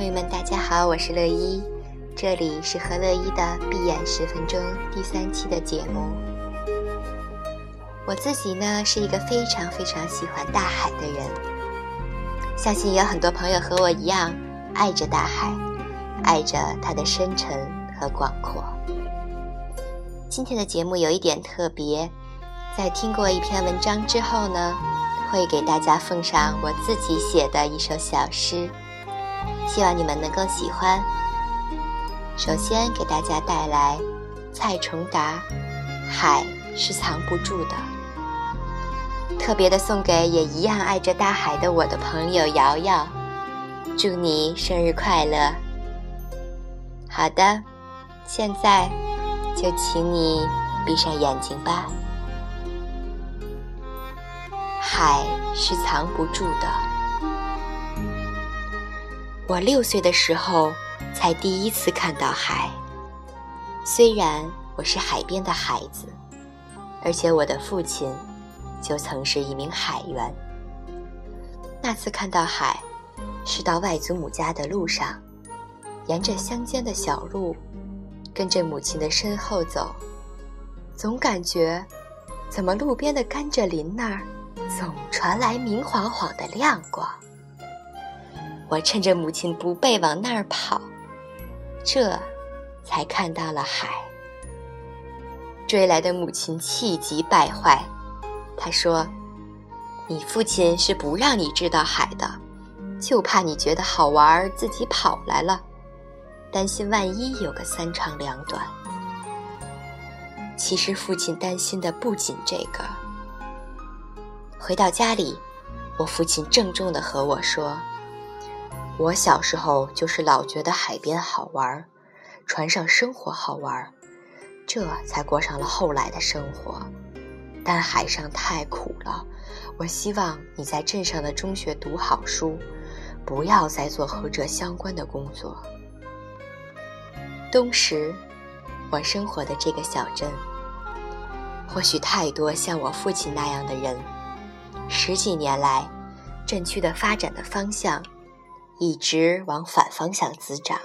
朋友们，大家好，我是乐一，这里是和乐一的闭眼十分钟第三期的节目。我自己呢是一个非常非常喜欢大海的人，相信有很多朋友和我一样爱着大海，爱着它的深沉和广阔。今天的节目有一点特别，在听过一篇文章之后呢，会给大家奉上我自己写的一首小诗。希望你们能够喜欢。首先给大家带来蔡崇达《海是藏不住的》，特别的送给也一样爱着大海的我的朋友瑶瑶，祝你生日快乐。好的，现在就请你闭上眼睛吧。海是藏不住的。我六岁的时候才第一次看到海。虽然我是海边的孩子，而且我的父亲就曾是一名海员。那次看到海，是到外祖母家的路上，沿着乡间的小路，跟着母亲的身后走，总感觉怎么路边的甘蔗林那儿总传来明晃晃的亮光。我趁着母亲不备往那儿跑，这才看到了海。追来的母亲气急败坏，她说：“你父亲是不让你知道海的，就怕你觉得好玩自己跑来了，担心万一有个三长两短。”其实父亲担心的不仅这个。回到家里，我父亲郑重地和我说。我小时候就是老觉得海边好玩，船上生活好玩，这才过上了后来的生活。但海上太苦了，我希望你在镇上的中学读好书，不要再做和这相关的工作。冬时，我生活的这个小镇，或许太多像我父亲那样的人。十几年来，镇区的发展的方向。一直往反方向滋长，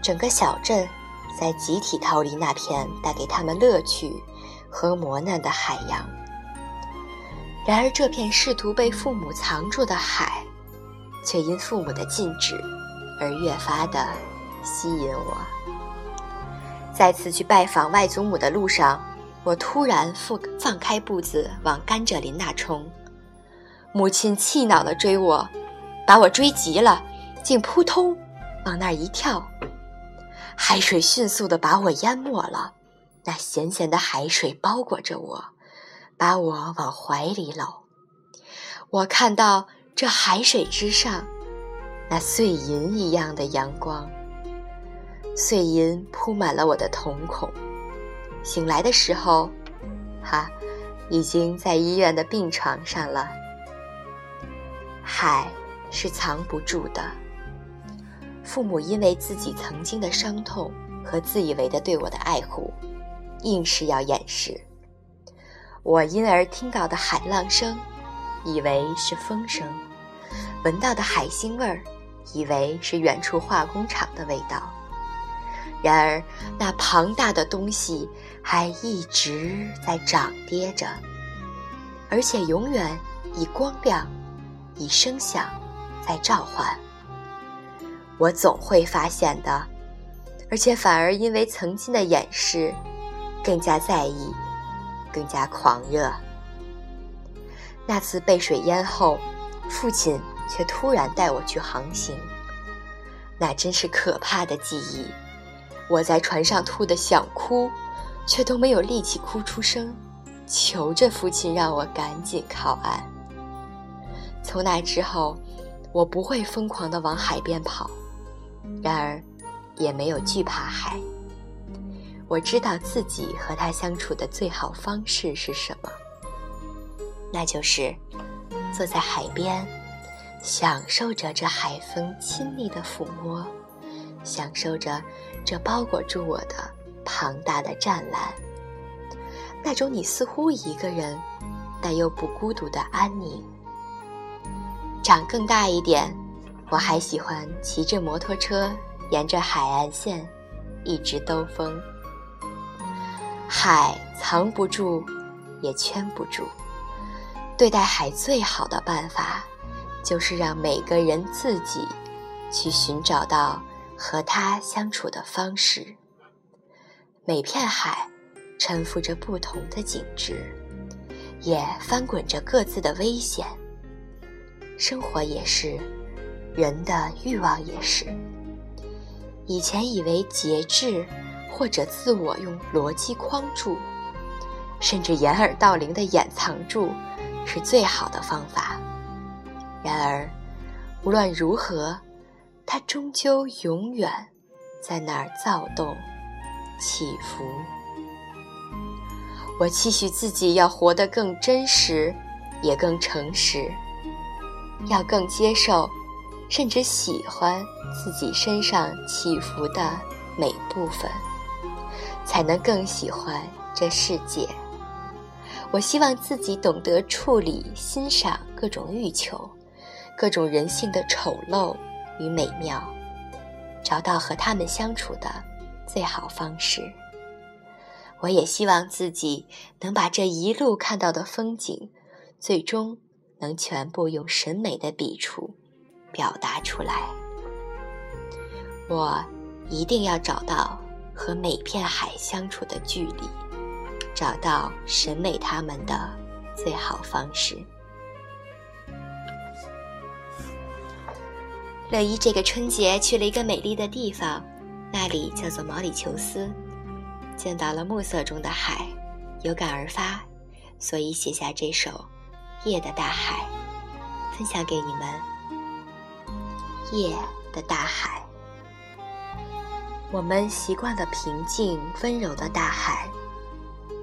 整个小镇在集体逃离那片带给他们乐趣和磨难的海洋。然而，这片试图被父母藏住的海，却因父母的禁止而越发的吸引我。再次去拜访外祖母的路上，我突然放放开步子往甘蔗林那冲，母亲气恼地追我。把我追急了，竟扑通往那儿一跳，海水迅速的把我淹没了。那咸咸的海水包裹着我，把我往怀里搂。我看到这海水之上，那碎银一样的阳光，碎银铺满了我的瞳孔。醒来的时候，哈，已经在医院的病床上了。海。是藏不住的。父母因为自己曾经的伤痛和自以为的对我的爱护，硬是要掩饰。我因而听到的海浪声，以为是风声；闻到的海腥味儿，以为是远处化工厂的味道。然而，那庞大的东西还一直在涨跌着，而且永远以光亮、以声响。在召唤，我总会发现的，而且反而因为曾经的掩饰，更加在意，更加狂热。那次被水淹后，父亲却突然带我去航行，那真是可怕的记忆。我在船上吐得想哭，却都没有力气哭出声，求着父亲让我赶紧靠岸。从那之后。我不会疯狂地往海边跑，然而，也没有惧怕海。我知道自己和他相处的最好方式是什么，那就是坐在海边，享受着这海风亲密的抚摸，享受着这包裹住我的庞大的湛蓝，那种你似乎一个人，但又不孤独的安宁。长更大一点，我还喜欢骑着摩托车沿着海岸线一直兜风。海藏不住，也圈不住。对待海最好的办法，就是让每个人自己去寻找到和它相处的方式。每片海沉浮着不同的景致，也翻滚着各自的危险。生活也是。人的欲望也是。以前以为节制或者自我用逻辑框住，甚至掩耳盗铃的掩藏住，是最好的方法。然而，无论如何，它终究永远在那儿躁动、起伏。我期许自己要活得更真实，也更诚实，要更接受。甚至喜欢自己身上起伏的每部分，才能更喜欢这世界。我希望自己懂得处理、欣赏各种欲求，各种人性的丑陋与美妙，找到和他们相处的最好方式。我也希望自己能把这一路看到的风景，最终能全部用审美的笔触。表达出来，我一定要找到和每片海相处的距离，找到审美他们的最好方式。乐一这个春节去了一个美丽的地方，那里叫做毛里求斯，见到了暮色中的海，有感而发，所以写下这首《夜的大海》，分享给你们。夜的大海，我们习惯了平静温柔的大海，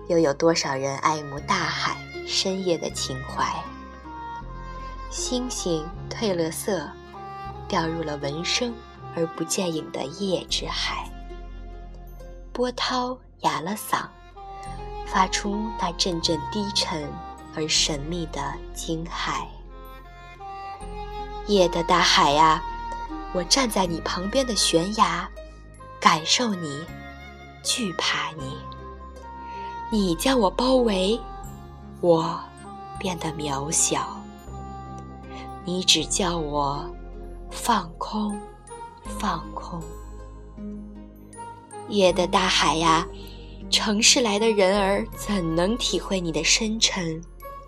又有多少人爱慕大海深夜的情怀？星星褪了色，掉入了闻声而不见影的夜之海。波涛哑了嗓，发出那阵阵低沉而神秘的惊骇。夜的大海呀！我站在你旁边的悬崖，感受你，惧怕你。你将我包围，我变得渺小。你只叫我放空，放空。夜的大海呀，城市来的人儿怎能体会你的深沉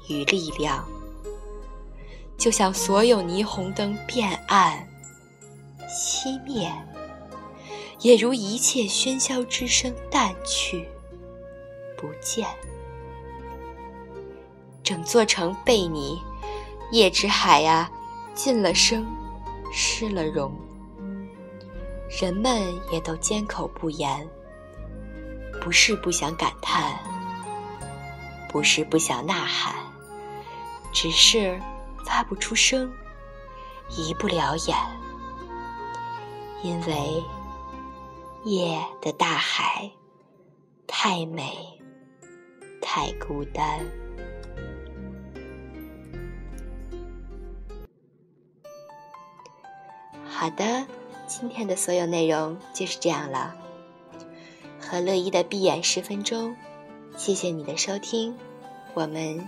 与力量？就像所有霓虹灯变暗。熄灭，也如一切喧嚣之声淡去，不见。整座城被你，夜之海呀，尽了声，失了容。人们也都缄口不言，不是不想感叹，不是不想呐喊，只是发不出声，移不了眼。因为夜的大海太美，太孤单。好的，今天的所有内容就是这样了。和乐一的闭眼十分钟，谢谢你的收听，我们